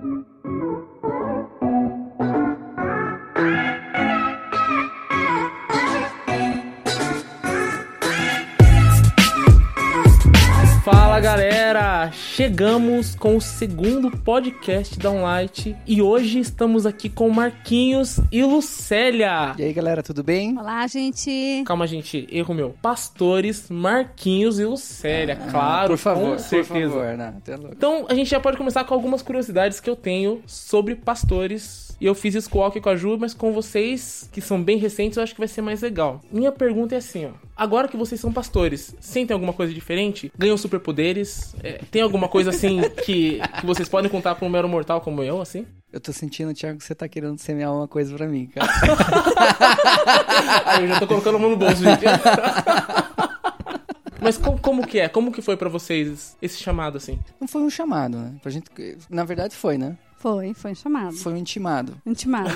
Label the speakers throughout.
Speaker 1: Thank you. Chegamos com o segundo podcast da Onlight e hoje estamos aqui com Marquinhos e Lucélia.
Speaker 2: E aí galera, tudo bem?
Speaker 3: Olá, gente.
Speaker 1: Calma, gente, erro meu. Pastores Marquinhos e Lucélia,
Speaker 2: Ah,
Speaker 1: claro,
Speaker 2: por favor,
Speaker 1: com certeza.
Speaker 2: por favor, não, louco.
Speaker 1: Então a gente já pode começar com algumas curiosidades que eu tenho sobre pastores. E eu fiz isso com o Alck e com a Ju, mas com vocês, que são bem recentes, eu acho que vai ser mais legal. Minha pergunta é assim, ó. Agora que vocês são pastores, sentem alguma coisa diferente? Ganham superpoderes? É, tem alguma coisa assim que, que vocês podem contar pra um mero mortal como eu, assim?
Speaker 2: Eu tô sentindo, Thiago, que você tá querendo semear uma coisa pra mim, cara.
Speaker 1: Aí eu já tô colocando a mão no bolso, gente. Mas como, como que é? Como que foi pra vocês esse chamado, assim?
Speaker 2: Não foi um chamado, né? Pra gente... Na verdade foi, né?
Speaker 3: Foi, foi um chamado.
Speaker 2: Foi um intimado.
Speaker 3: Intimado.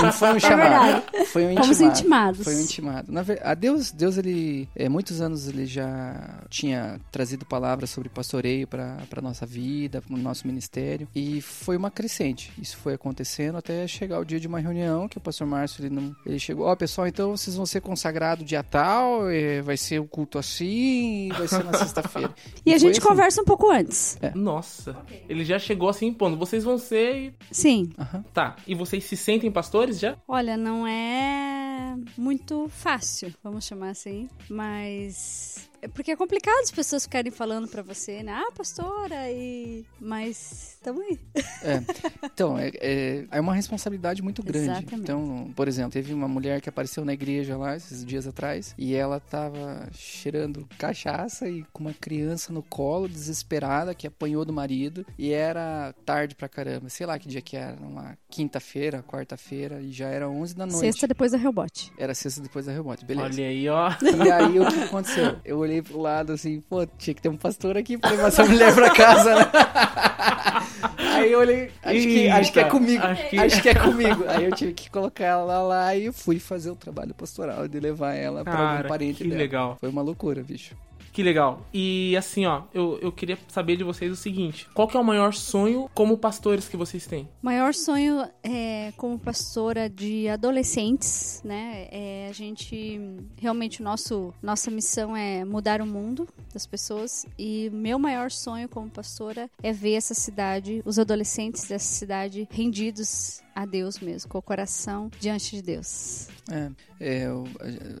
Speaker 2: Não foi um chamado.
Speaker 3: verdade.
Speaker 2: Foi um
Speaker 3: Fomos
Speaker 2: intimado.
Speaker 3: intimados.
Speaker 2: Foi um intimado. Na ver... a Deus, Deus, ele, é, muitos anos ele já tinha trazido palavras sobre pastoreio para para nossa vida, para o nosso ministério, e foi uma crescente. Isso foi acontecendo até chegar o dia de uma reunião que o pastor Márcio ele não, ele chegou, ó, pessoal, então vocês vão ser consagrados dia tal, é, vai ser o culto assim, vai ser na sexta-feira.
Speaker 3: E a
Speaker 2: foi
Speaker 3: gente
Speaker 2: assim.
Speaker 3: conversa um pouco antes.
Speaker 1: Nossa, ele já chegou assim impondo. Vocês vão ser. E-
Speaker 3: Sim.
Speaker 2: Aham.
Speaker 1: Tá, e vocês se sentem pastores já?
Speaker 3: Olha, não é muito fácil, vamos chamar assim, mas porque é complicado as pessoas ficarem falando pra você, né? Ah, pastora, e mas tamo aí.
Speaker 2: É. Então, é, é, é uma responsabilidade muito grande.
Speaker 3: Exatamente.
Speaker 2: Então, por exemplo, teve uma mulher que apareceu na igreja lá esses dias atrás e ela tava cheirando cachaça e com uma criança no colo, desesperada, que apanhou do marido e era tarde pra caramba. Sei lá que dia que era, uma quinta-feira, quarta-feira e já era 11 da noite.
Speaker 3: Sexta depois da Rebote.
Speaker 2: Era sexta depois da rebote, beleza.
Speaker 1: Olha aí, ó.
Speaker 2: E aí o que aconteceu? Eu olhei pro lado assim, pô, tinha que ter um pastor aqui pra levar essa mulher pra casa, né? Aí eu olhei, acho que, acho que é comigo,
Speaker 1: acho que-
Speaker 2: acho que é comigo. Aí eu tive que colocar ela lá e fui fazer o trabalho pastoral de levar ela pra
Speaker 1: Cara,
Speaker 2: parente
Speaker 1: que
Speaker 2: dela.
Speaker 1: legal.
Speaker 2: Foi uma loucura, bicho.
Speaker 1: Que legal. E assim, ó, eu, eu queria saber de vocês o seguinte: qual que é o maior sonho como pastores que vocês têm?
Speaker 3: Maior sonho é, como pastora de adolescentes, né? É a gente realmente nosso nossa missão é mudar o mundo das pessoas e meu maior sonho como pastora é ver essa cidade, os adolescentes dessa cidade rendidos a Deus mesmo, com o coração diante de Deus.
Speaker 2: É, é,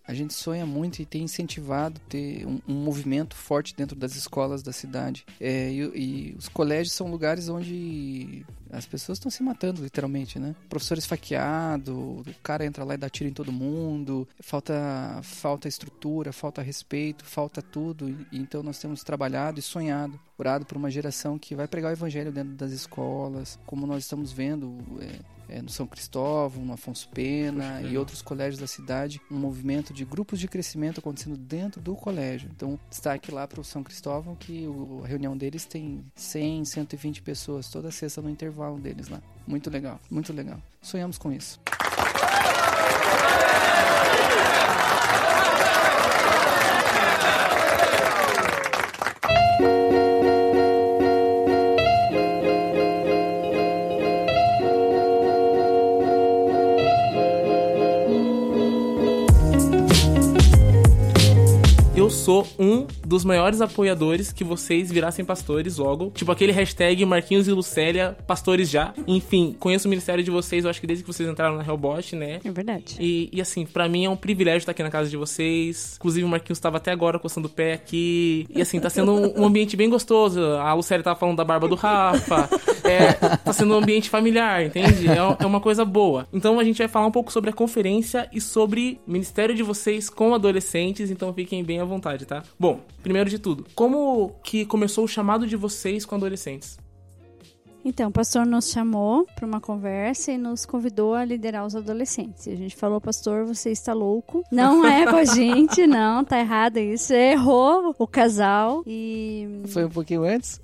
Speaker 2: a, gente sonha muito e tem incentivado ter um, um movimento forte dentro das escolas da cidade. É, e, e os colégios são lugares onde as pessoas estão se matando, literalmente, né? Professor esfaqueado, o cara entra lá e dá tiro em todo mundo, falta, falta estrutura, falta respeito, falta tudo. E então nós temos trabalhado e sonhado, orado por uma geração que vai pregar o evangelho dentro das escolas, como nós estamos vendo. é, é, no São Cristóvão, no Afonso Pena e outros colégios da cidade, um movimento de grupos de crescimento acontecendo dentro do colégio. Então, destaque lá para o São Cristóvão que o- a reunião deles tem 100, 120 pessoas toda sexta no intervalo deles lá. Muito legal, muito legal. Sonhamos com isso.
Speaker 1: Sou um dos maiores apoiadores que vocês virassem pastores logo. Tipo aquele hashtag Marquinhos e Lucélia, pastores já. Enfim, conheço o ministério de vocês, eu acho que desde que vocês entraram na Hellbot, né?
Speaker 3: É verdade.
Speaker 1: E, e, assim, pra mim é um privilégio estar aqui na casa de vocês. Inclusive, o Marquinhos estava até agora coçando o pé aqui. E assim, tá sendo um, um ambiente bem gostoso. A Lucélia tava falando da barba do Rafa. É, tá sendo um ambiente familiar, entende? É, é uma coisa boa. Então a gente vai falar um pouco sobre a conferência e sobre o ministério de vocês com adolescentes. Então fiquem bem à vontade, tá? Bom, primeiro de tudo, como que começou o chamado de vocês com adolescentes?
Speaker 3: Então, o pastor nos chamou para uma conversa e nos convidou a liderar os adolescentes. A gente falou, pastor, você está louco. Não é com a gente, não, tá errado isso. Errou o casal e
Speaker 2: Foi um pouquinho antes?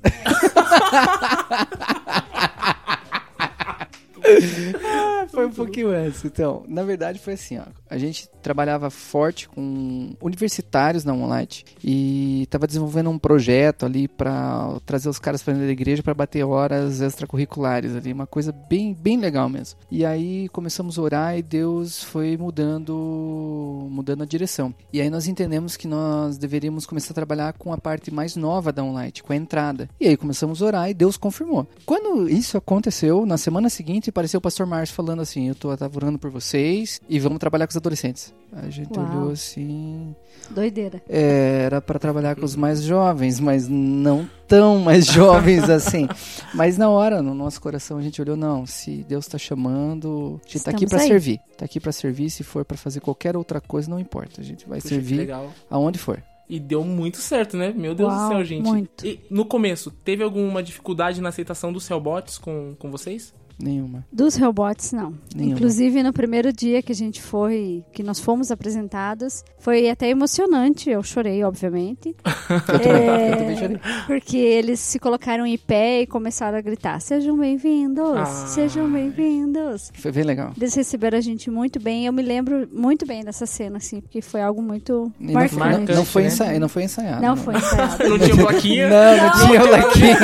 Speaker 2: Ah, foi um pouquinho antes. Então, na verdade foi assim, ó. A gente trabalhava forte com universitários na Moonlight e estava desenvolvendo um projeto ali para trazer os caras para dentro da igreja para bater horas extracurriculares ali, uma coisa bem, bem legal mesmo. E aí começamos a orar e Deus foi mudando, mudando a direção. E aí nós entendemos que nós deveríamos começar a trabalhar com a parte mais nova da Moonlight, com a entrada. E aí começamos a orar e Deus confirmou. Quando isso aconteceu, na semana seguinte apareceu o pastor Márcio falando assim: "Eu tô orando por vocês e vamos trabalhar com os adolescentes". A gente
Speaker 3: Uau.
Speaker 2: olhou assim,
Speaker 3: Doideira.
Speaker 2: é, era para trabalhar com os mais jovens, mas não tão mais jovens assim. Mas na hora, no nosso coração, a gente olhou, não, se Deus está chamando, a gente tá aqui para servir. Tá aqui para servir, se for para fazer qualquer outra coisa, não importa. A gente vai
Speaker 1: Puxa,
Speaker 2: servir
Speaker 1: legal.
Speaker 2: aonde for.
Speaker 1: E deu muito certo, né? Meu Deus
Speaker 3: Uau,
Speaker 1: do céu, gente.
Speaker 3: muito.
Speaker 1: E no começo, teve alguma dificuldade na aceitação dos Hellbots com, com vocês?
Speaker 2: Nenhuma.
Speaker 3: Dos robots, não.
Speaker 2: Nenhuma.
Speaker 3: Inclusive, no primeiro dia que a gente foi, que nós fomos apresentados, foi até emocionante. Eu chorei, obviamente.
Speaker 2: Eu também,
Speaker 3: É,
Speaker 2: eu também chorei.
Speaker 3: Porque eles se colocaram em pé e começaram a gritar: Sejam bem-vindos!
Speaker 1: Ah.
Speaker 3: Sejam bem-vindos!
Speaker 2: Foi bem legal.
Speaker 3: Eles receberam a gente muito bem. Eu me lembro muito bem dessa cena, assim, porque foi algo muito
Speaker 2: E não,
Speaker 3: marcante.
Speaker 2: foi,
Speaker 1: Marcante,
Speaker 2: não, foi
Speaker 1: né?
Speaker 2: ensa- não foi ensaiado.
Speaker 3: Não foi ensaiado.
Speaker 1: Não tinha plaquinha?
Speaker 2: Não, não, tinha plaquinha.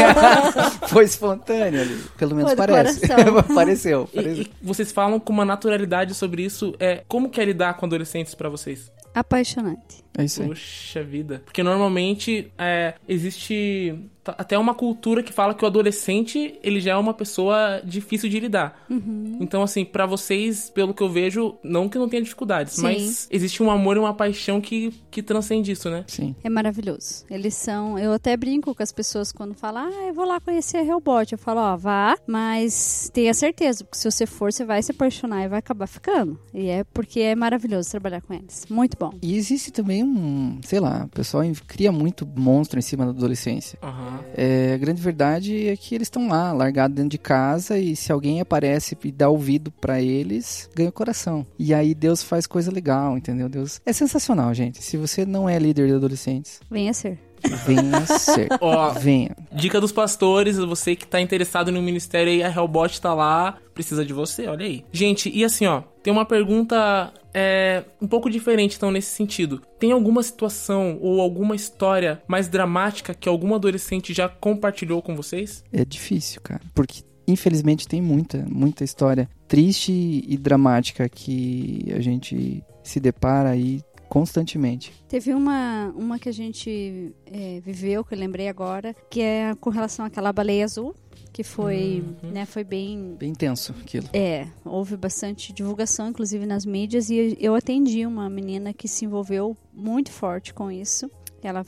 Speaker 2: foi espontâneo ali. Pelo menos
Speaker 3: Foi do
Speaker 2: parece.
Speaker 3: Coração.
Speaker 2: Apareceu.
Speaker 1: E, e vocês falam com uma naturalidade sobre isso. É, como que é lidar com adolescentes pra vocês?
Speaker 3: Apaixonante.
Speaker 2: É isso aí.
Speaker 1: Poxa vida. Porque normalmente é, existe até uma cultura que fala que o adolescente ele já é uma pessoa difícil de lidar.
Speaker 3: Uhum.
Speaker 1: Então, assim, pra vocês, pelo que eu vejo, não que não tenha dificuldades,
Speaker 3: Sim.
Speaker 1: mas existe um amor e uma paixão que, que transcende isso, né?
Speaker 2: Sim.
Speaker 3: É maravilhoso. Eles são. Eu até brinco com as pessoas quando falam, ah, eu vou lá conhecer a Hellbot. Eu falo, ó, vá, mas tenha certeza, porque se você for, você vai se apaixonar e vai acabar ficando. E é porque é maravilhoso trabalhar com eles. Muito bom.
Speaker 2: E existe também um, sei lá, o pessoal cria muito monstro em cima da adolescência.
Speaker 1: Aham.
Speaker 2: É, a grande verdade é que eles estão lá, largados dentro de casa, e se alguém aparece e dá ouvido pra eles, ganha o coração. E aí Deus faz coisa legal, entendeu? Deus é sensacional, gente. Se você não é líder de adolescentes,
Speaker 3: Venha ser.
Speaker 2: Venha ser.
Speaker 1: Ó,
Speaker 2: Venha.
Speaker 1: dica dos pastores, você que tá interessado no ministério aí, a Hellbot tá lá, precisa de você, olha aí. Gente, e assim, ó, tem uma pergunta é, um pouco diferente, então, nesse sentido. Tem alguma situação ou alguma história mais dramática que algum adolescente já compartilhou com vocês?
Speaker 2: É difícil, cara. Porque, infelizmente, tem muita, muita história triste e dramática que a gente se depara aí constantemente.
Speaker 3: Teve uma, uma que a gente é, viveu, que eu lembrei agora, que é com relação àquela baleia azul, que foi, né, foi bem
Speaker 2: Bem intenso aquilo.
Speaker 3: É, houve bastante divulgação, inclusive nas mídias, e eu atendi uma menina que se envolveu muito forte com isso. Ela,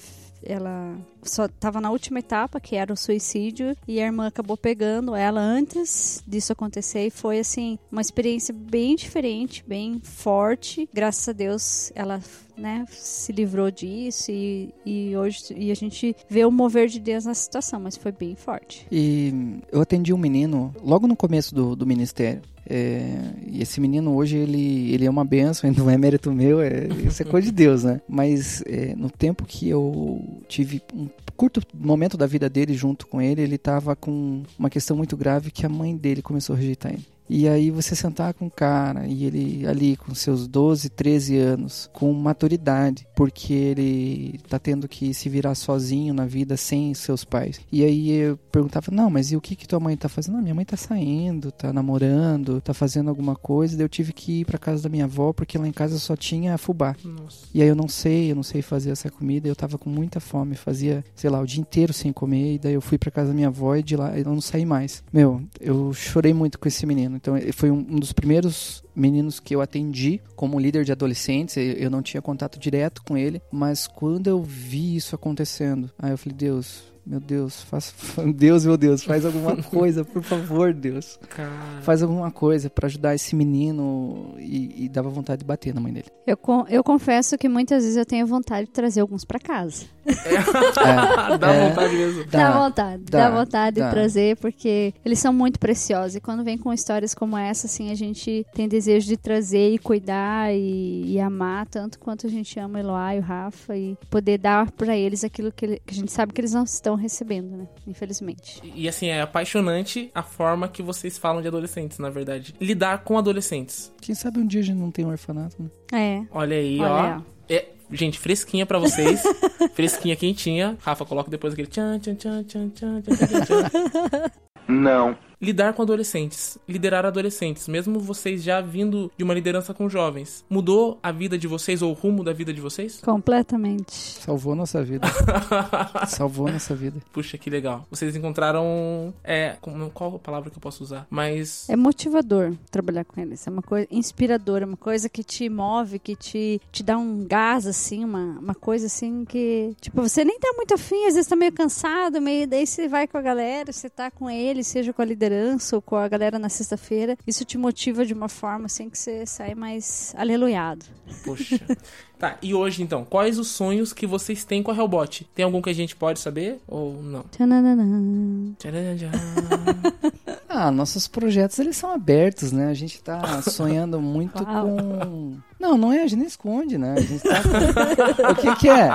Speaker 3: ela só estava na última etapa, que era o suicídio, e a irmã acabou pegando ela antes disso acontecer, e foi assim uma experiência bem diferente, bem forte. Graças a Deus, ela né, se livrou disso e, e hoje e a gente vê o mover de Deus nessa situação, mas foi bem forte.
Speaker 2: E eu atendi um menino logo no começo do, do ministério. É, e esse menino hoje ele, ele é uma benção, não é mérito meu, é, isso é coisa de Deus, né? Mas é, no tempo que eu tive um curto momento da vida dele junto com ele, ele tava com uma questão muito grave que a mãe dele começou a rejeitar ele. E aí você sentar com o cara e ele ali com seus 12, 13 anos, com maturidade, porque ele tá tendo que se virar sozinho na vida sem seus pais. E aí eu perguntava: "Não, mas e o que que tua mãe tá fazendo?" "Não, minha mãe tá saindo, tá namorando, tá fazendo alguma coisa". Daí eu tive que ir para casa da minha avó porque lá em casa só tinha fubá.
Speaker 1: Nossa.
Speaker 2: E aí eu não sei, eu não sei fazer essa comida, eu tava com muita fome, fazia, sei lá, o dia inteiro sem comer, e daí eu fui pra casa da minha avó e de lá eu não saí mais. Meu, eu chorei muito com esse menino. Então, ele foi um, um dos primeiros meninos que eu atendi como líder de adolescentes, eu não tinha contato direto com ele, mas quando eu vi isso acontecendo, aí eu falei, Deus, meu Deus, faz, Deus, meu Deus, faz alguma coisa, por favor, Deus.
Speaker 1: Cara.
Speaker 2: Faz alguma coisa pra ajudar esse menino e, e dava vontade de bater na mãe dele.
Speaker 3: Eu, con- eu confesso que muitas vezes eu tenho vontade de trazer alguns pra casa.
Speaker 2: É,
Speaker 1: Dá
Speaker 2: É.
Speaker 1: vontade mesmo.
Speaker 3: Dá, vontade, dá,
Speaker 2: dá,
Speaker 3: vontade
Speaker 2: dá.
Speaker 3: de trazer, porque eles são muito preciosos. E quando vem com histórias como essa, assim, a gente tem desejo de trazer e cuidar e, e amar tanto quanto a gente ama o Eloá e o Rafa e poder dar pra eles aquilo que, ele- que a gente sabe que eles não estão estão recebendo, né? Infelizmente.
Speaker 1: E assim, é apaixonante a forma que vocês falam de adolescentes, na verdade. Lidar com adolescentes.
Speaker 2: Quem sabe um dia a gente não tem um orfanato, né?
Speaker 3: É.
Speaker 1: Olha aí,
Speaker 3: Olha
Speaker 1: ó.
Speaker 3: aí, ó.
Speaker 1: É, gente, fresquinha pra vocês. fresquinha quentinha. Rafa, coloca depois aquele tchan, tchan, tchan, tchan, tchan, tchan, tchan, tchan.
Speaker 4: Não.
Speaker 1: Lidar com adolescentes, liderar adolescentes, mesmo vocês já vindo de uma liderança com jovens, mudou a vida de vocês ou o rumo da vida de vocês?
Speaker 3: Completamente.
Speaker 2: Salvou nossa vida. Salvou nossa vida.
Speaker 1: Puxa, que legal. Vocês encontraram. É. como- Qual a palavra que eu posso usar? Mas.
Speaker 3: É motivador trabalhar com eles. É uma coisa inspiradora, uma coisa que te move, que te, te dá um gás, assim, uma, uma coisa assim que. Tipo, você nem tá muito afim, às vezes tá meio cansado, meio. Daí você vai com a galera, você tá com eles, seja com a liderança ou com a galera na sexta-feira. Isso te motiva de uma forma assim que você sai mais aleluiado.
Speaker 1: Poxa. tá, e hoje então, quais os sonhos que vocês têm com a Hellbot? Tem algum que a gente pode saber ou não?
Speaker 2: Ah, nossos projetos eles são abertos, né? A gente tá sonhando muito
Speaker 3: Uau.
Speaker 2: com. Não, não é, a gente não esconde, né? A gente tá. o que que é?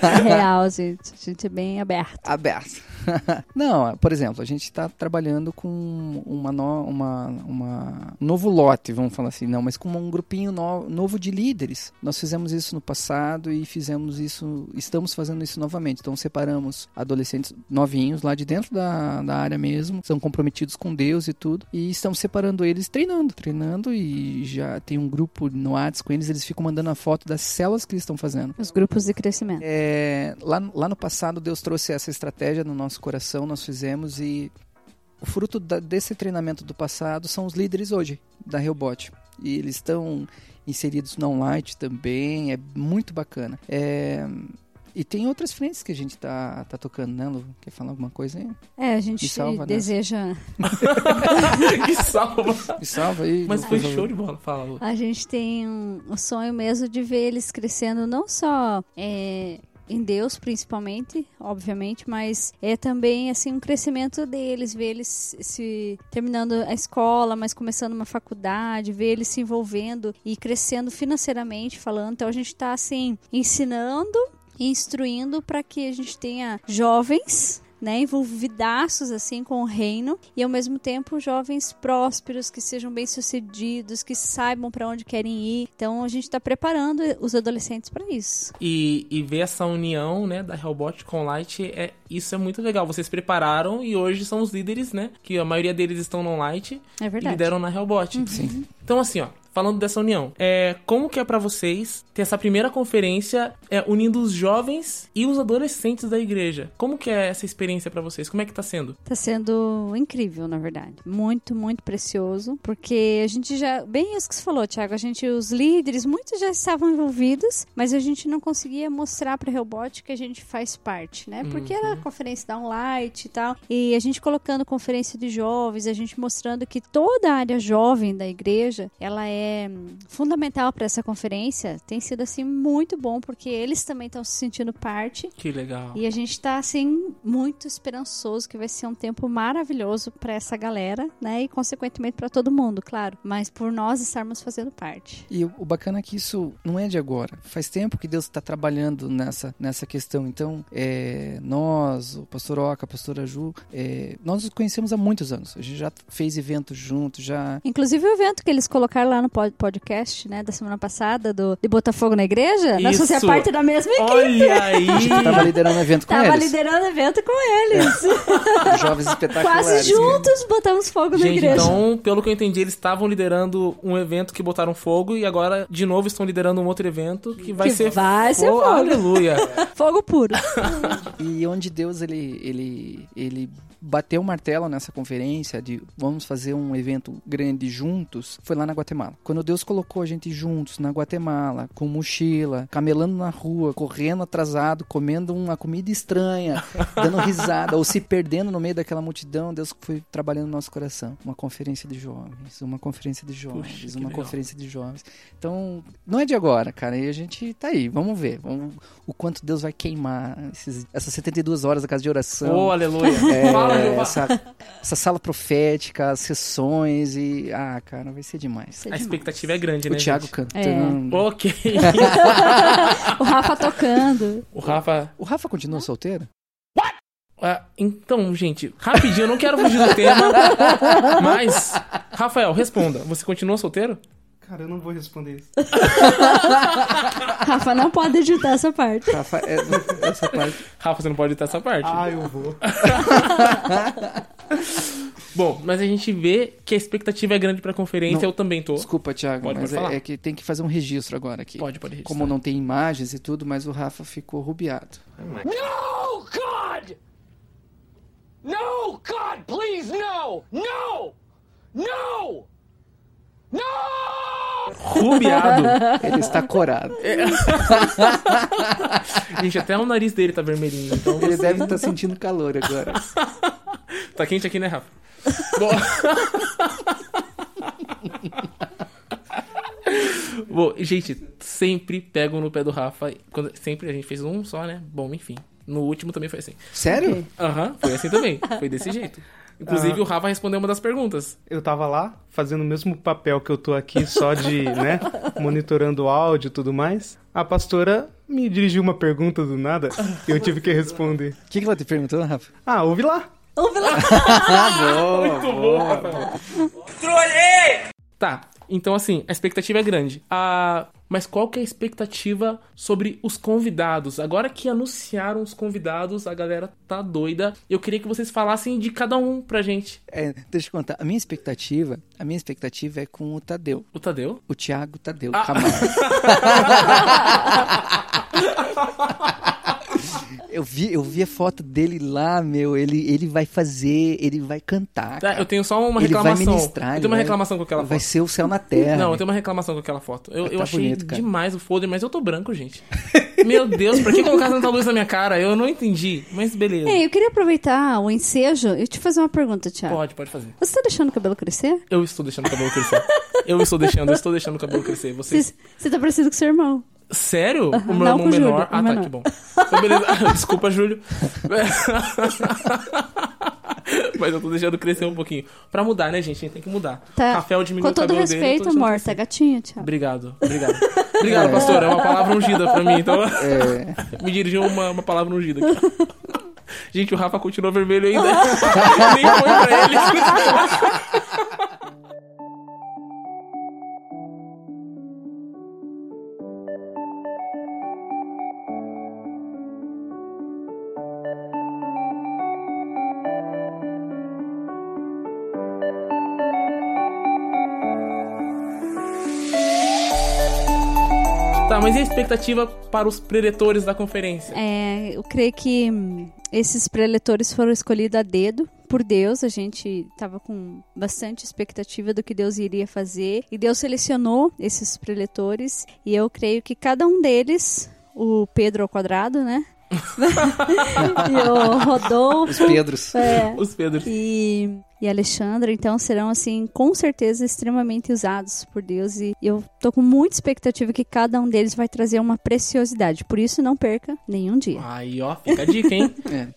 Speaker 3: É real, gente. A gente é bem aberto.
Speaker 2: Aberto. não, por exemplo, a gente está trabalhando com uma, no, uma, uma um novo lote, vamos falar assim, não, mas com um grupinho no- novo de líderes. Nós fizemos isso no passado e fizemos isso, estamos fazendo isso novamente. Então separamos adolescentes novinhos lá de dentro da, da área mesmo, são comprometidos com Deus e tudo, e estamos separando eles treinando, treinando e já tem um grupo no Whats com eles, eles ficam mandando a foto das células que eles estão fazendo.
Speaker 3: Os grupos de crescimento.
Speaker 2: É, lá, lá no passado, Deus trouxe essa estratégia no nosso coração, nós fizemos e o fruto da- desse treinamento do passado são os líderes hoje da Hellbot. E eles estão inseridos na online também, é muito bacana. É, e tem outras frentes que a gente tá, tá tocando, né, Lu? Quer falar alguma coisa aí?
Speaker 3: É, a gente
Speaker 2: salva, né?
Speaker 3: deseja.
Speaker 1: que salva.
Speaker 2: Me salva aí.
Speaker 1: Mas foi show de bola, fala. Lu.
Speaker 3: A gente tem um, um sonho mesmo de ver eles crescendo, não só é, em Deus, principalmente, obviamente, mas é também assim um crescimento deles, ver eles se terminando a escola, mas começando uma faculdade, ver eles se envolvendo e crescendo financeiramente falando. Então a gente está assim ensinando instruindo para que a gente tenha jovens né, envolvidaços assim com o reino e ao mesmo tempo jovens prósperos que sejam bem sucedidos, que saibam para onde querem ir. Então a gente está preparando os adolescentes para isso.
Speaker 1: E, e ver essa união, né, da Hellbot com Light, é, isso é muito legal. Vocês prepararam e hoje são os líderes, né? Que a maioria deles estão no Light
Speaker 3: É
Speaker 1: e
Speaker 3: verdade.
Speaker 1: lideram na Hellbot.
Speaker 2: Sim.
Speaker 1: Então, assim, ó, falando dessa união, é, como que é pra vocês ter essa primeira conferência é, unindo os jovens e os adolescentes da igreja? Como que é essa experiência pra vocês? Como é que tá sendo?
Speaker 3: Tá sendo incrível, na verdade. Muito, muito precioso, porque a gente já, bem isso que você falou, Thiago, a gente, os líderes, muitos já estavam envolvidos, mas a gente não conseguia mostrar para Hellbot que a gente faz parte, né? Porque era a conferência da Light e tal, e a gente colocando conferência de jovens, a gente mostrando que toda a área jovem da igreja, ela é hum, fundamental para essa conferência. Tem sido assim muito bom, porque eles também estão se sentindo parte
Speaker 1: Que legal.
Speaker 3: e a gente tá, assim, muito esperançoso que vai ser um tempo maravilhoso pra essa galera, né? E, consequentemente, pra todo mundo, claro. Mas por nós estarmos fazendo parte.
Speaker 2: E o bacana é que isso não é de agora. Faz tempo que Deus está trabalhando nessa, nessa questão. Então, é, nós, o pastor Oca, a pastora Ju, é, nós nos conhecemos há muitos anos. A gente já fez eventos juntos, já.
Speaker 3: Inclusive, o evento que eles colocaram lá no podcast, né? Da semana passada, do, de Botafogo na igreja. Nós
Speaker 1: Isso.
Speaker 3: fazia parte da mesma equipe.
Speaker 1: Olha aí!
Speaker 2: A gente estava liderando um evento com
Speaker 3: Tava
Speaker 2: eles.
Speaker 3: liderando evento com eles.
Speaker 2: Jovens espetaculares.
Speaker 3: Quase juntos botamos fogo na
Speaker 1: Gente,
Speaker 3: igreja.
Speaker 1: então, pelo que eu entendi, eles estavam liderando um evento que botaram fogo e agora, de novo, estão liderando um outro evento que vai
Speaker 3: Que
Speaker 1: ser
Speaker 3: vai ser
Speaker 1: fo-
Speaker 3: fogo.
Speaker 1: Aleluia!
Speaker 3: Fogo puro.
Speaker 2: E onde Deus ele, ele, ele bateu o martelo nessa conferência de vamos fazer um evento grande juntos, foi lá na Guatemala. Quando Deus colocou a gente juntos na Guatemala, com mochila, camelando na rua, correndo atrasado, comendo uma comida estranha, dando risada ou se perdendo no meio daquela multidão, Deus foi trabalhando no nosso coração. Uma conferência de jovens, uma conferência de jovens,
Speaker 1: Puxa,
Speaker 2: uma conferência de jovens. Então, não é de agora, cara. E a gente tá aí, vamos ver. Vamos, o quanto Deus vai queimar esses- essas 72 horas da casa de oração.
Speaker 1: Oh, aleluia!
Speaker 2: É,
Speaker 1: Fala, meu
Speaker 2: essa, essa sala profética, as sessões e. Ah, cara, vai ser demais.
Speaker 1: A expectativa é grande,
Speaker 2: O
Speaker 1: né?
Speaker 2: Thiago
Speaker 1: gente?
Speaker 2: cantando.
Speaker 1: Ok.
Speaker 3: o Rafa tocando.
Speaker 1: o Rafa.
Speaker 2: O Rafa continua solteiro?
Speaker 1: Ah, então, gente, rapidinho, eu não quero fugir do tema, mas, Rafael, responda. Você continua solteiro?
Speaker 4: Cara, eu não vou responder isso.
Speaker 3: Rafa não pode editar essa parte.
Speaker 2: Rafa, é- essa parte.
Speaker 1: Rafa, você não pode editar essa parte.
Speaker 4: Ah, eu vou.
Speaker 1: Bom, mas a gente vê que a expectativa é grande pra conferência,
Speaker 2: Não.
Speaker 1: eu também tô.
Speaker 2: Desculpa, Thiago,
Speaker 1: Pode,
Speaker 2: mas
Speaker 1: pode
Speaker 2: é, é que tem que fazer um registro agora aqui.
Speaker 1: Pode, pode registrar.
Speaker 2: Como não tem imagens e tudo, mas o Rafa ficou rubiado.
Speaker 5: No, God! No, God, please, no! No! No!
Speaker 1: Rubiado.
Speaker 2: Ele está corado.
Speaker 1: gente, até o nariz dele tá vermelhinho, então
Speaker 2: Ele
Speaker 1: você-
Speaker 2: deve estar sentindo calor agora.
Speaker 1: Tá quente aqui, né, Rafa? Bom... Bom, gente, sempre pegam no pé do Rafa. Quando- sempre a gente fez um só, né? Bom, enfim. No último também foi assim.
Speaker 2: Sério?
Speaker 1: Aham, foi assim também. Foi desse jeito. Inclusive, o Rafa respondeu uma das perguntas.
Speaker 4: Eu tava lá, fazendo o mesmo papel que eu tô aqui, só de, né, monitorando o áudio e tudo mais. A pastora me dirigiu uma pergunta do nada e eu tive que responder.
Speaker 2: O que, que ela te perguntou, Rafa?
Speaker 4: Ah, ouve lá.
Speaker 1: Muito bom, Rafael. Tá, então assim, a expectativa é grande. Ah, mas qual que é a expectativa sobre os convidados? Agora que anunciaram os convidados, a galera tá doida. Eu queria que vocês falassem de cada um pra gente.
Speaker 2: É, deixa eu contar. A minha expectativa, a minha expectativa é com o Tadeu.
Speaker 1: O Tadeu?
Speaker 2: O Thiago Tadeu
Speaker 1: Ah.
Speaker 2: Camargo. eu vi, eu vi a foto dele lá, meu. Ele, ele vai fazer, ele vai cantar.
Speaker 1: Tá,
Speaker 2: cara.
Speaker 1: eu tenho só uma
Speaker 2: Ele vai
Speaker 1: reclamação.
Speaker 2: ministrar,
Speaker 1: eu tenho uma
Speaker 2: vai-
Speaker 1: reclamação com aquela
Speaker 2: Vai
Speaker 1: foto.
Speaker 2: ser o céu na terra.
Speaker 1: Não, eu tenho uma reclamação com aquela foto. Eu, eu
Speaker 2: Tá
Speaker 1: achei
Speaker 2: bonito, cara.
Speaker 1: demais o folder, mas eu tô branco, gente. Meu Deus, por que colocar tanta luz na minha cara? Eu não entendi, mas beleza.
Speaker 3: Ei, eu queria aproveitar o ensejo e te fazer uma pergunta, Thiago.
Speaker 1: Pode, pode fazer.
Speaker 3: Você tá deixando o cabelo crescer?
Speaker 1: Eu estou deixando o cabelo crescer. Eu estou deixando, eu estou deixando o cabelo crescer. Você...
Speaker 3: Você, tá parecido com seu irmão.
Speaker 1: Sério? O meu
Speaker 3: não
Speaker 1: irmão
Speaker 3: com Júlio,
Speaker 1: menor.
Speaker 3: o
Speaker 1: Ah, tá,
Speaker 3: menor.
Speaker 1: que bom. Então, beleza. Desculpa, Júlio. Mas eu tô deixando crescer um pouquinho. Pra mudar, né, gente? A gente tem que mudar.
Speaker 3: Tá.
Speaker 1: Rafael diminuiu
Speaker 3: Com
Speaker 1: o
Speaker 3: todo
Speaker 1: cabelo dele, eu tô
Speaker 3: respeito,
Speaker 1: deixando
Speaker 3: amor,
Speaker 1: crescer.
Speaker 3: tá gatinho, Thiago.
Speaker 1: Obrigado, obrigado. Obrigado, pastor. É uma palavra ungida pra mim, então
Speaker 2: É,
Speaker 1: me dirigiu uma, uma palavra ungida aqui. Gente, o Rafa continua vermelho ainda. Nem foi pra ele. Mas e a expectativa para os preletores da conferência?
Speaker 3: É, eu creio que hum, esses preletores foram escolhidos a dedo por Deus. A gente estava com bastante expectativa do que Deus iria fazer. E Deus selecionou esses preletores. E eu creio que cada um deles, o Pedro ao quadrado, né? E o Rodolfo.
Speaker 2: os Pedros.
Speaker 3: É,
Speaker 1: Os Pedros.
Speaker 3: e, e Alexandra, então serão assim, com certeza extremamente usados por Deus e eu tô com muita expectativa que cada um deles vai trazer uma preciosidade. Por isso não perca nenhum dia.
Speaker 1: Aí, ó, fica a dica, hein?
Speaker 2: É.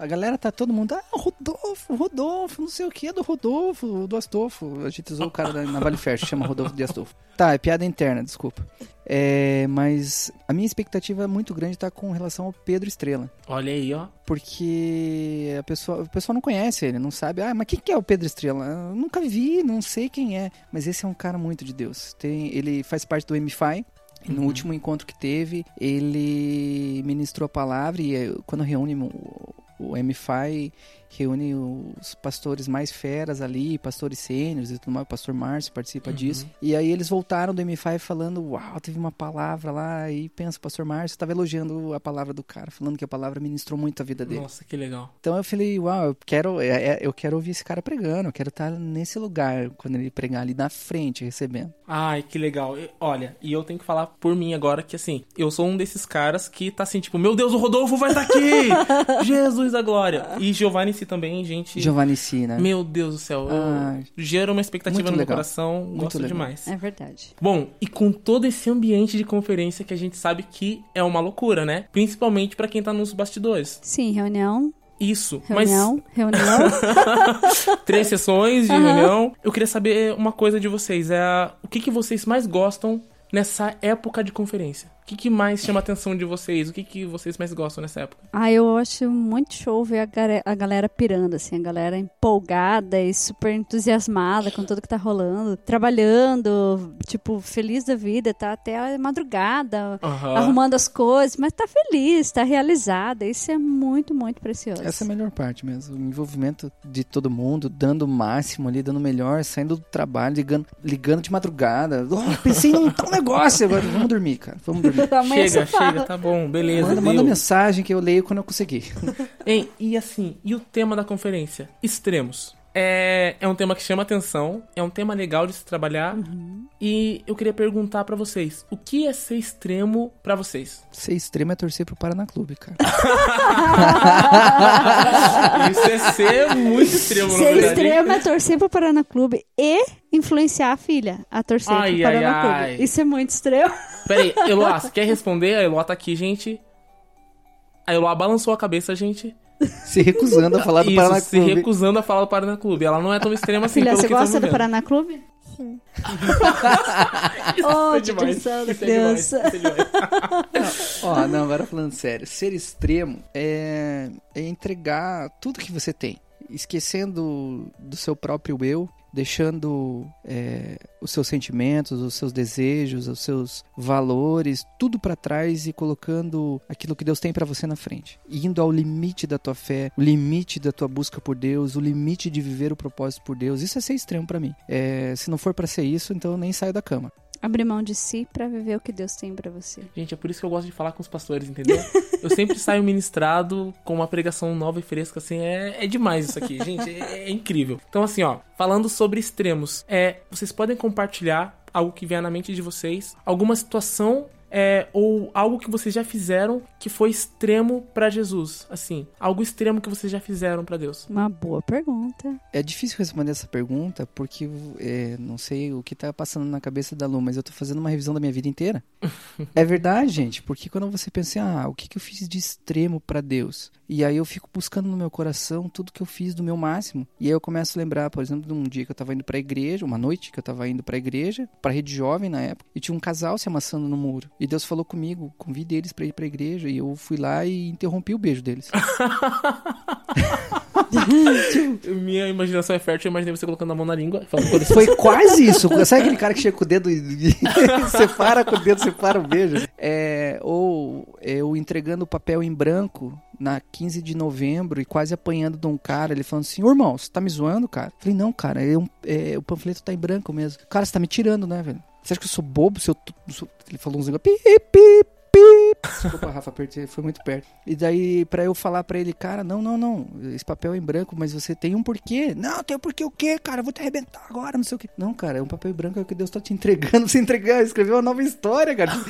Speaker 2: A galera tá todo mundo, ah, Rodolfo, Rodolfo, não sei o que é do Rodolfo, do Astolfo. A gente usou o cara na Vale Fest, chama Rodolfo de Astolfo. Tá, é piada interna, desculpa. É, mas a minha expectativa é muito grande tá com relação ao Pedro Estrela.
Speaker 1: Olha aí, ó.
Speaker 2: Porque a pessoa, o pessoal não conhece ele, não sabe. Ah, mas quem que é o Pedro Estrela? Eu nunca vi, não sei quem é. Mas esse é um cara muito de Deus. Tem, ele faz parte do MFI. No último encontro que teve, ele ministrou a palavra e eh, quando reúne o, MFI, reúne os pastores mais feras ali, pastores sêniores e tudo mais, o pastor Márcio participa disso. E aí eles voltaram do MFI falando, uau, teve uma palavra lá, e pensa, o pastor Márcio estava elogiando a palavra do cara, falando que a palavra ministrou muito a vida dele.
Speaker 1: Nossa, que legal.
Speaker 2: Então eu falei, uau, eu quero, é, é, eu quero ouvir esse cara pregando, eu quero estar nesse lugar, quando ele pregar ali na frente, recebendo.
Speaker 1: Ai, que legal. Olha, e eu tenho que falar por mim agora que assim, eu sou um desses caras que tá assim, tipo, meu Deus, o Rodolfo vai estar aqui! Jesus da glória. E Giovanni também, gente.
Speaker 2: Giovanni Si, né?
Speaker 1: Meu Deus do céu.
Speaker 2: Ai.
Speaker 1: gera uma expectativa no meu
Speaker 2: legal.
Speaker 1: coração.
Speaker 2: Muito
Speaker 1: gosto
Speaker 2: legal.
Speaker 1: demais.
Speaker 3: É verdade.
Speaker 1: Bom, e com todo esse ambiente de conferência que a gente sabe que é uma loucura, né? Principalmente pra quem tá nos bastidores.
Speaker 3: Sim, reunião,
Speaker 1: Isso.
Speaker 3: reunião, reunião.
Speaker 1: Mas três sessões de reunião. Eu queria saber uma coisa de vocês. É o que, que vocês mais gostam nessa época de conferência? O que, que mais chama a atenção de vocês? O que, que vocês mais gostam nessa época?
Speaker 3: Ah, eu acho muito show ver a, a galera pirando, assim, a galera empolgada e super entusiasmada com tudo que tá rolando, trabalhando, tipo, feliz da vida, tá até a madrugada, arrumando as coisas, mas tá feliz, tá realizada. Isso é muito, muito precioso.
Speaker 2: Essa é a melhor parte mesmo. O envolvimento de todo mundo, dando o máximo ali, dando o melhor, saindo do trabalho, ligando, ligando de madrugada. Oh, pensei num tal negócio agora. Vamos dormir, cara. Vamos dormir.
Speaker 3: Amanhã
Speaker 1: Chega,
Speaker 3: você fala.
Speaker 1: chega, tá bom, beleza.
Speaker 2: Manda, manda mensagem que eu leio quando eu conseguir.
Speaker 1: Hein, e assim, e o tema da conferência? Extremos. É, é um tema que chama atenção, é um tema legal de se trabalhar. E eu queria perguntar pra vocês, o que é ser extremo pra vocês?
Speaker 2: Ser extremo é torcer pro Paraná Clube, cara.
Speaker 1: Isso é ser muito extremo, na
Speaker 3: Ser
Speaker 1: verdade.
Speaker 3: extremo é torcer pro Paraná Clube e influenciar a filha a torcer
Speaker 1: Ai,
Speaker 3: pro Paraná
Speaker 1: ai,
Speaker 3: Clube.
Speaker 1: ai.
Speaker 3: Isso é muito extremo.
Speaker 1: Peraí, Eloá, você quer responder? A Eloá tá aqui, gente. A Eloá balançou a cabeça, gente.
Speaker 2: Se recusando a falar do
Speaker 1: Isso,
Speaker 2: Paraná
Speaker 1: se
Speaker 2: Clube.
Speaker 1: recusando a falar do Paraná Clube. Ela não é tão extrema assim,
Speaker 3: Filha,
Speaker 1: pelo
Speaker 3: você
Speaker 1: que estamos
Speaker 3: gosta do. Paraná Clube?
Speaker 1: Isso
Speaker 3: Oh,
Speaker 1: é demais. Isso é demais,
Speaker 3: criança.
Speaker 1: isso é demais.
Speaker 2: Ó, não, agora falando sério. Ser extremo é, é entregar tudo que você tem. Esquecendo do seu próprio eu, deixando é, os seus sentimentos, os seus desejos, os seus valores, tudo pra trás e colocando aquilo que Deus tem pra você na frente. Indo ao limite da tua fé, o limite da tua busca por Deus, o limite de viver o propósito por Deus. Isso é ser extremo pra mim. É, se não for pra ser isso, então eu nem saio da cama.
Speaker 3: Abrir mão de si pra viver o que Deus tem pra você.
Speaker 1: Gente, é por isso que eu gosto de falar com os pastores, entendeu? Eu sempre saio ministrado com uma pregação nova e fresca, assim, é, é demais isso aqui, gente, é, é incrível. Então, assim, ó, falando sobre extremos, é, vocês podem compartilhar algo que vier na mente de vocês, alguma situação é, ou algo que vocês já fizeram que foi extremo pra Jesus, assim, algo extremo que vocês já fizeram pra Deus.
Speaker 3: Uma boa pergunta.
Speaker 2: É difícil responder essa pergunta porque é, não sei o que tá passando na cabeça da Lu, mas eu tô fazendo uma revisão da minha vida inteira. é verdade, gente, porque quando você pensa, ah, o que, que eu fiz de extremo pra Deus? E aí eu fico buscando no meu coração tudo que eu fiz do meu máximo. E aí eu começo a lembrar, por exemplo, de um dia que eu tava indo pra igreja, uma noite que eu tava indo pra igreja, pra rede jovem na época, e tinha um casal se amassando no muro. E Deus falou comigo, convide eles pra ir pra igreja, e eu fui lá e interrompi o beijo deles.
Speaker 1: Minha imaginação é fértil, eu imaginei você colocando a mão na língua falando, "Pô, isso
Speaker 2: Foi quase isso. Sabe aquele cara que chega com o dedo e separa com o dedo, separa o beijo? É, ou eu entregando o papel em branco na 15 de novembro e quase apanhando de um cara, ele falando assim, irmão, você tá me zoando, cara? Eu falei, não, cara, é um- é, o panfleto tá em branco mesmo. Cara, você tá me tirando, né, velho? Você acha que eu sou bobo? Se eu, tu- sou- Ele falou uns negócios, pi, pi, pi. Desculpa, Rafa, apertei, foi muito perto. E daí, pra eu falar pra ele, cara, não, não, não, esse papel é em branco, mas você tem um porquê. Não, tem um porquê o quê, cara? Vou te arrebentar agora, não sei o quê. Não, cara, é um papel em branco é o que Deus tá te entregando, você entregar, escrever uma nova história, cara.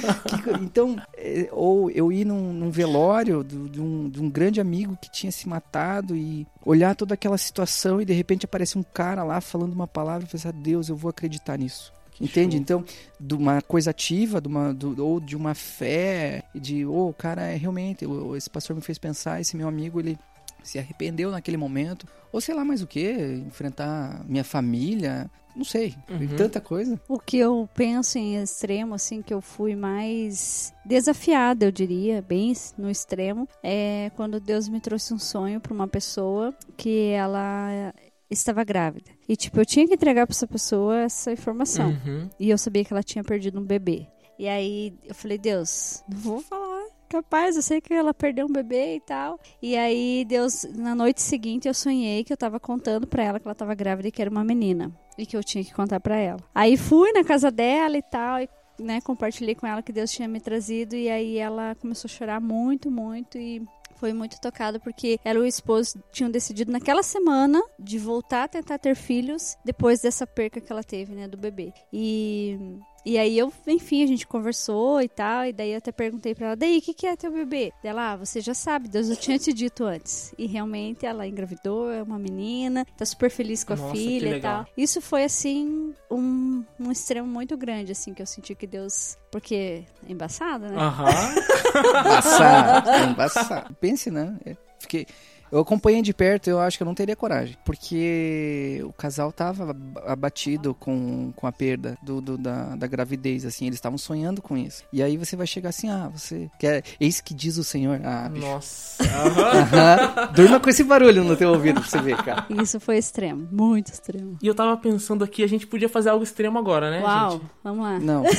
Speaker 2: Que- então, é, ou eu ir num, num velório do- de, um, de um grande amigo que tinha se matado e olhar toda aquela situação e de repente aparece um cara lá falando uma palavra e pensar, Deus, eu vou acreditar nisso. Entende?
Speaker 1: show.
Speaker 2: Então, de uma coisa ativa, de uma, do- ou de uma fé, de, oh, cara, é realmente, o- esse pastor me fez pensar, esse meu amigo, ele se arrependeu naquele momento, ou sei lá mais o que, enfrentar minha família, não sei,
Speaker 1: Uhum.
Speaker 2: tanta coisa.
Speaker 3: O que eu penso em extremo, assim, que eu fui mais desafiada, eu diria, bem no extremo, é quando Deus me trouxe um sonho pra uma pessoa que ela estava grávida. E, tipo, eu tinha que entregar pra essa pessoa essa informação.
Speaker 1: Uhum.
Speaker 3: E eu sabia que ela tinha perdido um bebê. E aí eu falei, Deus, não vou falar. Capaz, eu sei que ela perdeu um bebê e tal. E aí, Deus, na noite seguinte, eu sonhei que eu tava contando pra ela que ela tava grávida e que era uma menina. E que eu tinha que contar pra ela. Aí fui na casa dela e tal. E, né, compartilhei com ela que Deus tinha me trazido. E aí ela começou a chorar muito, muito. E foi muito tocada porque ela e o esposo tinham decidido naquela semana de voltar a tentar ter filhos depois dessa perca que ela teve, né, do bebê. E e aí eu, enfim, a gente conversou e tal, e daí eu até perguntei pra ela, daí, o que, que é teu bebê? Ela, ah, você já sabe, Deus, eu tinha te dito antes. E realmente ela engravidou, é uma menina, tá super feliz com a
Speaker 1: Nossa,
Speaker 3: filha e tal. Isso foi, assim, um, um extremo muito grande, assim, que eu senti que Deus... Porque é embaçado, né?
Speaker 1: Aham.
Speaker 2: Embaçado, é embaçado. Pense, né? Fiquei, Eu acompanhei de perto, eu acho que eu não teria coragem. Porque o casal tava abatido com, com a perda do, do- da, da gravidez, assim. Eles estavam sonhando com isso. E aí você vai chegar assim, ah, você quer... Eis que diz o Senhor. Ah, bicho.
Speaker 1: Nossa. Aham.
Speaker 2: Aham. Durma com esse barulho no teu ouvido pra você ver, cara.
Speaker 3: Isso foi extremo, muito extremo.
Speaker 1: E eu tava pensando aqui, a gente podia fazer algo extremo agora, né,
Speaker 3: Uau,
Speaker 1: gente?
Speaker 3: vamos lá.
Speaker 2: Não.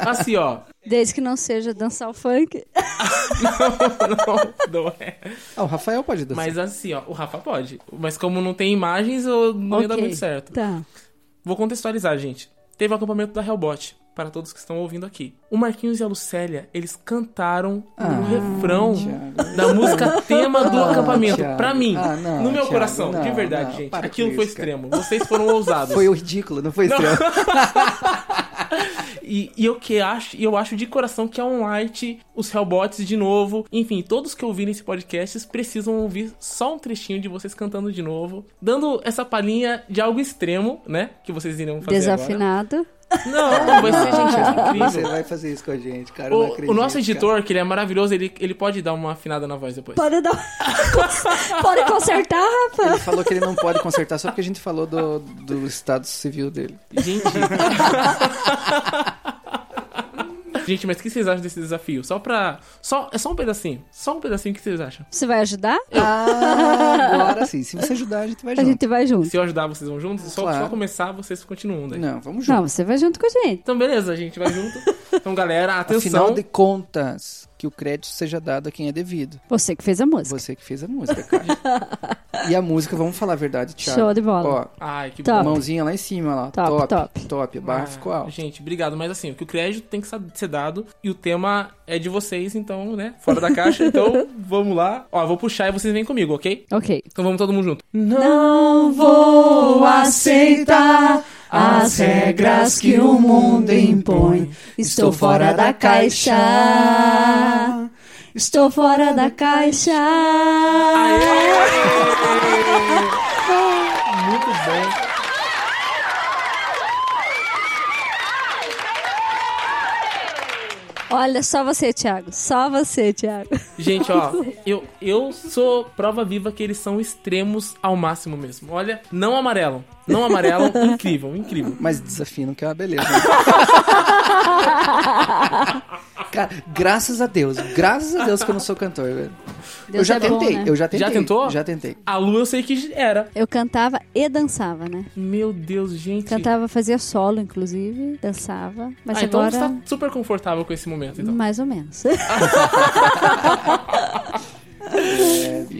Speaker 1: Assim, ó.
Speaker 3: Desde que não seja dançar o funk.
Speaker 1: não, não é.
Speaker 2: Ah, o Rafael pode dançar.
Speaker 1: Mas assim, ó, o Rafa pode. Mas como não tem imagens, eu não ia dar muito certo.
Speaker 3: Tá.
Speaker 1: Vou contextualizar, gente. Teve o acampamento da Hellbot, para todos que estão ouvindo aqui. O Marquinhos e a Lucélia, eles cantaram
Speaker 2: Ah,
Speaker 1: o refrão
Speaker 2: Thiago.
Speaker 1: da música tema do
Speaker 2: Ah,
Speaker 1: acampamento.
Speaker 2: Thiago.
Speaker 1: Pra mim,
Speaker 2: Ah, não,
Speaker 1: no meu
Speaker 2: Thiago,
Speaker 1: coração,
Speaker 2: não,
Speaker 1: de verdade,
Speaker 2: não,
Speaker 1: gente.
Speaker 2: para
Speaker 1: Aquilo foi
Speaker 2: isso, cara.
Speaker 1: extremo. Vocês foram ousados.
Speaker 2: Foi o ridículo, não foi extremo.
Speaker 1: E, e eu que acho, eu acho de coração que a OnLight, os Hellbots de novo, enfim, todos que ouvirem esse podcast precisam ouvir só um trechinho de vocês cantando de novo, dando essa palhinha de algo extremo, né? Que vocês irão fazer
Speaker 3: Desafinado.
Speaker 1: agora. Não, vai ser, gente, é
Speaker 2: Você
Speaker 1: incrível.
Speaker 2: vai fazer isso com a gente, cara. eu não
Speaker 1: O,
Speaker 2: acredito,
Speaker 1: o nosso
Speaker 2: cara.
Speaker 1: editor, que ele é maravilhoso, ele, ele pode dar uma afinada na voz depois.
Speaker 3: Pode dar. Pode consertar, Rafa?
Speaker 2: Ele falou que ele não pode consertar só porque a gente falou do, do estado civil dele.
Speaker 1: Gente. Gente, mas o que vocês acham desse desafio? Só pra. Só, é só um pedacinho. Só um pedacinho o que vocês acham?
Speaker 3: Você vai ajudar?
Speaker 2: Ah, agora sim. Se você ajudar, a gente vai
Speaker 3: A
Speaker 2: junto.
Speaker 3: gente vai junto.
Speaker 1: Se eu ajudar, vocês vão juntos? Só,
Speaker 2: Claro.
Speaker 1: só começar, vocês continuam daí.
Speaker 2: Não, vamos junto.
Speaker 3: Não, você vai junto com a gente.
Speaker 1: Então, beleza, a gente vai junto. Então, galera, atenção.
Speaker 2: Afinal de contas, que o crédito seja dado a quem é devido.
Speaker 3: Você que fez a música.
Speaker 2: Você que fez a música, cara. e a música, vamos falar a verdade, Thiago.
Speaker 3: Show de bola.
Speaker 2: Ó,
Speaker 1: Ai, que
Speaker 3: Top.
Speaker 1: bom.
Speaker 2: mãozinha lá em cima, lá.
Speaker 3: Top,
Speaker 2: Top,
Speaker 3: top.
Speaker 2: top. A barra
Speaker 1: Ah,
Speaker 2: ficou alta.
Speaker 1: Gente, obrigado. Mas assim, o que o crédito tem que ser dado e o tema é de vocês, então, né? Fora da caixa. Então, vamos lá. Ó, vou puxar e vocês vêm comigo, ok?
Speaker 3: Ok.
Speaker 1: Então vamos todo mundo junto.
Speaker 3: Não vou aceitar as regras que o mundo impõe. Estou fora da caixa. Estou fora da caixa.
Speaker 1: Muito bom.
Speaker 3: Olha, só você, Thiago. Só você, Thiago.
Speaker 1: Gente, ó, eu, eu sou prova viva que eles são extremos ao máximo mesmo. Olha, não amarelam. Não amarelam. incrível, incrível.
Speaker 2: Mas desafinam que é uma beleza. né? Cara, graças a Deus, graças a Deus que eu não sou cantor, velho.
Speaker 3: Deus
Speaker 2: eu já
Speaker 3: é bom,
Speaker 2: tentei,
Speaker 3: né?
Speaker 2: eu já tentei.
Speaker 1: Já tentou?
Speaker 2: Já tentei.
Speaker 1: A Lu eu sei que era.
Speaker 3: Eu cantava e dançava, né?
Speaker 1: Meu Deus, gente.
Speaker 3: Cantava, fazia solo, inclusive, dançava. Mas
Speaker 1: ah, então
Speaker 3: agora,
Speaker 1: você tá super confortável com esse momento, então.
Speaker 3: mais ou menos.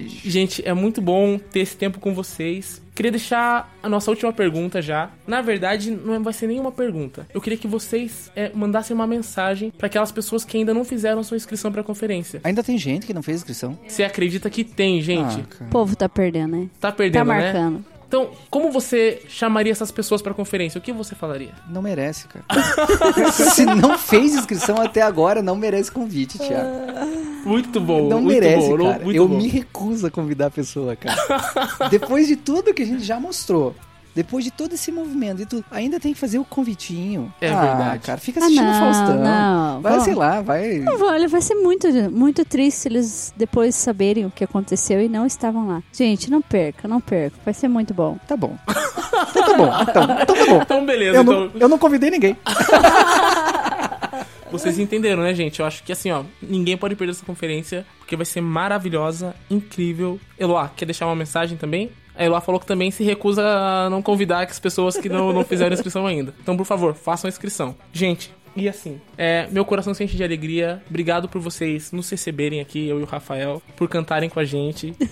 Speaker 2: É, bicho.
Speaker 1: Gente, é muito bom ter esse tempo com vocês. Queria deixar a nossa última pergunta já. Na verdade, não vai ser nenhuma pergunta. Eu queria que vocês é, mandassem uma mensagem para aquelas pessoas que ainda não fizeram sua inscrição para a conferência.
Speaker 2: Ainda tem gente que não fez inscrição?
Speaker 1: Você acredita que tem, gente?
Speaker 2: Ah,
Speaker 3: o povo tá perdendo, né?
Speaker 1: tá perdendo,
Speaker 3: Tá
Speaker 1: né? Então, como você chamaria essas pessoas para a conferência? O que você falaria?
Speaker 2: Não merece, cara. Se não fez inscrição até agora, não merece convite, Thiago.
Speaker 1: Muito bom,
Speaker 2: Não
Speaker 1: muito
Speaker 2: merece,
Speaker 1: bom,
Speaker 2: cara.
Speaker 1: muito
Speaker 2: eu
Speaker 1: bom.
Speaker 2: me recuso a convidar a pessoa, cara. Depois de tudo que a gente já mostrou, depois de todo esse movimento e tudo, ainda tem que fazer o convitinho.
Speaker 1: É
Speaker 2: ah,
Speaker 1: verdade.
Speaker 2: cara, fica
Speaker 3: Ah,
Speaker 2: assistindo
Speaker 3: não,
Speaker 2: Faustão.
Speaker 3: não.
Speaker 2: Vai,
Speaker 3: Bom.
Speaker 2: sei lá, vai.
Speaker 3: Olha, vai ser muito, muito triste se eles depois saberem o que aconteceu e não estavam lá. Gente, não perca, não perca. Vai ser muito bom.
Speaker 2: Tá bom. Então tá bom. Então, então tá bom.
Speaker 1: Então, beleza.
Speaker 2: Eu
Speaker 1: então,
Speaker 2: não, eu não convidei ninguém.
Speaker 1: Vocês entenderam, né, gente? Eu acho que assim, ó, ninguém pode perder essa conferência, porque vai ser maravilhosa, incrível. Eloá, quer deixar uma mensagem também? A Eloá falou que também se recusa a não convidar as pessoas que não, não fizeram inscrição ainda. Então, por favor, façam a inscrição. Gente, e assim, é, meu coração se enche de alegria. Obrigado por vocês nos receberem aqui, eu e o Rafael, por cantarem com a gente.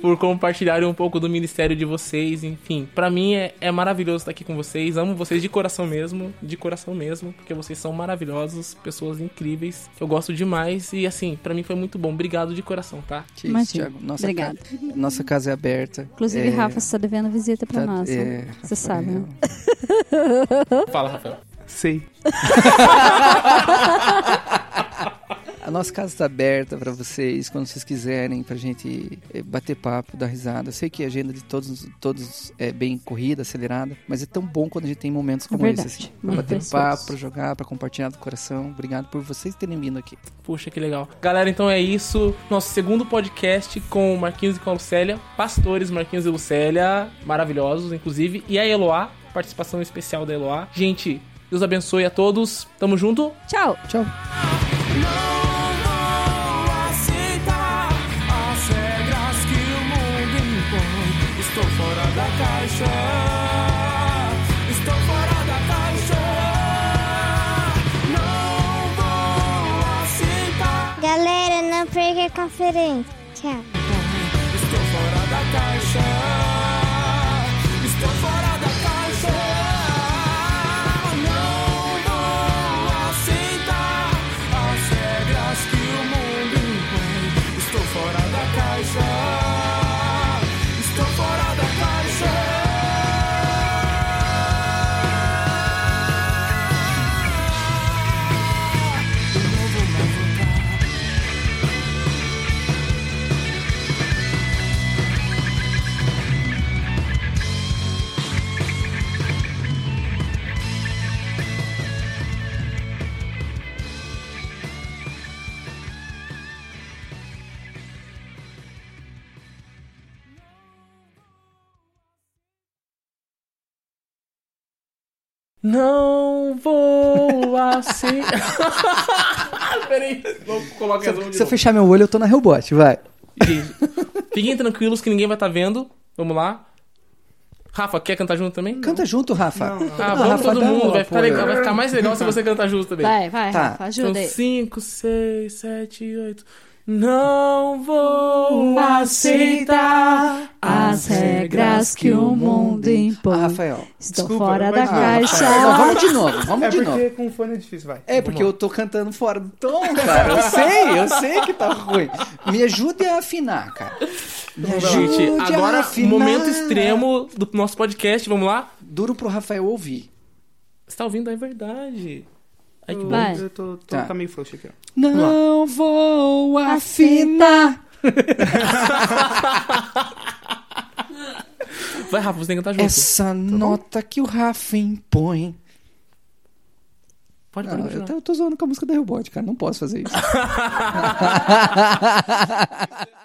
Speaker 1: por compartilharem um pouco do ministério de vocês, enfim. Pra mim é, é maravilhoso estar aqui com vocês. Amo vocês de coração mesmo, de coração mesmo, porque vocês são maravilhosos, pessoas incríveis. Eu gosto demais e assim, pra mim foi muito bom. Obrigado de coração, tá?
Speaker 2: Isso. Thiago. Nossa
Speaker 3: Obrigada.
Speaker 2: Casa, nossa casa é aberta.
Speaker 3: Inclusive,
Speaker 2: É,
Speaker 3: Rafa, você tá devendo visita pra
Speaker 2: tá-
Speaker 3: nós. né?
Speaker 2: é,
Speaker 3: Você
Speaker 2: Rafael.
Speaker 3: sabe, né?
Speaker 1: Fala, Rafael.
Speaker 4: Sei.
Speaker 2: A nossa casa está aberta para vocês, quando vocês quiserem, pra gente eh, bater papo, dar risada. Eu sei que a agenda de todos, todos é bem corrida, acelerada, mas é tão bom quando a gente tem momentos como
Speaker 3: verdade,
Speaker 2: esse, assim. Pra
Speaker 3: muito
Speaker 2: bater papo, pra jogar, pra compartilhar do coração. Obrigado por vocês terem vindo aqui.
Speaker 1: Puxa, que legal. Galera, então é isso. Nosso segundo podcast com o Marquinhos e com a Lucélia. Pastores Marquinhos e Lucélia, maravilhosos, inclusive. E a Eloá, participação especial da Eloá. Gente, Deus abençoe a todos. Tamo junto.
Speaker 3: Tchau.
Speaker 2: Tchau.
Speaker 6: aceitar as regras que o mundo impõe. Estou fora da caixa. Estou fora da caixa. Não vou aceitar.
Speaker 7: Galera, não perca a conferência. Tchau.
Speaker 6: Estou fora da caixa. Estou fora Não vou aceitar.
Speaker 1: Peraí, vou colocar mãos de
Speaker 2: Se eu fechar meu olho, eu tô na Hellbot, vai.
Speaker 1: Gente, Fiquem tranquilos que ninguém vai estar vendo. Vamos lá. Rafa, quer cantar junto também?
Speaker 2: Canta junto, Rafa.
Speaker 1: Ah,
Speaker 2: Ah,
Speaker 1: vamos
Speaker 2: Rafa,
Speaker 1: todo mundo. Vai ficar, legal, vai ficar mais legal se você cantar junto também.
Speaker 3: Vai, vai,
Speaker 2: Tá.
Speaker 3: Rafa, ajuda aí.
Speaker 1: 5, 6, 7, 8. Não vou aceitar
Speaker 3: As regras que o mundo
Speaker 2: Ah,
Speaker 3: impõe.
Speaker 2: Rafael.
Speaker 3: Estou
Speaker 4: Desculpa,
Speaker 3: fora da
Speaker 2: Ah,
Speaker 3: caixa.
Speaker 2: Não, vamos de novo, vamos
Speaker 4: É
Speaker 2: de novo.
Speaker 4: porque com fone é difícil, vai.
Speaker 2: É, porque eu tô cantando fora do tom, cara. Eu sei, eu sei que tá ruim. Me ajude a afinar, cara. Me ajude
Speaker 1: Gente,
Speaker 2: a
Speaker 1: agora
Speaker 2: afinar.
Speaker 1: momento extremo do nosso podcast. Vamos lá?
Speaker 2: Duro pro Rafael ouvir.
Speaker 1: Você tá ouvindo? É verdade. Ai, que bom.
Speaker 3: Vai.
Speaker 4: Eu tô, tô
Speaker 2: Tá.
Speaker 4: tá meio frouxo aqui, ó.
Speaker 2: Não vou afinar.
Speaker 1: Vai, Rafa, você tem que cantar junto.
Speaker 2: Essa nota que o Rafa impõe.
Speaker 1: Pode,
Speaker 2: Não,
Speaker 1: pode
Speaker 2: eu,
Speaker 1: continuar.
Speaker 2: tô, eu tô zoando com a música da Robot, cara. Não posso fazer isso.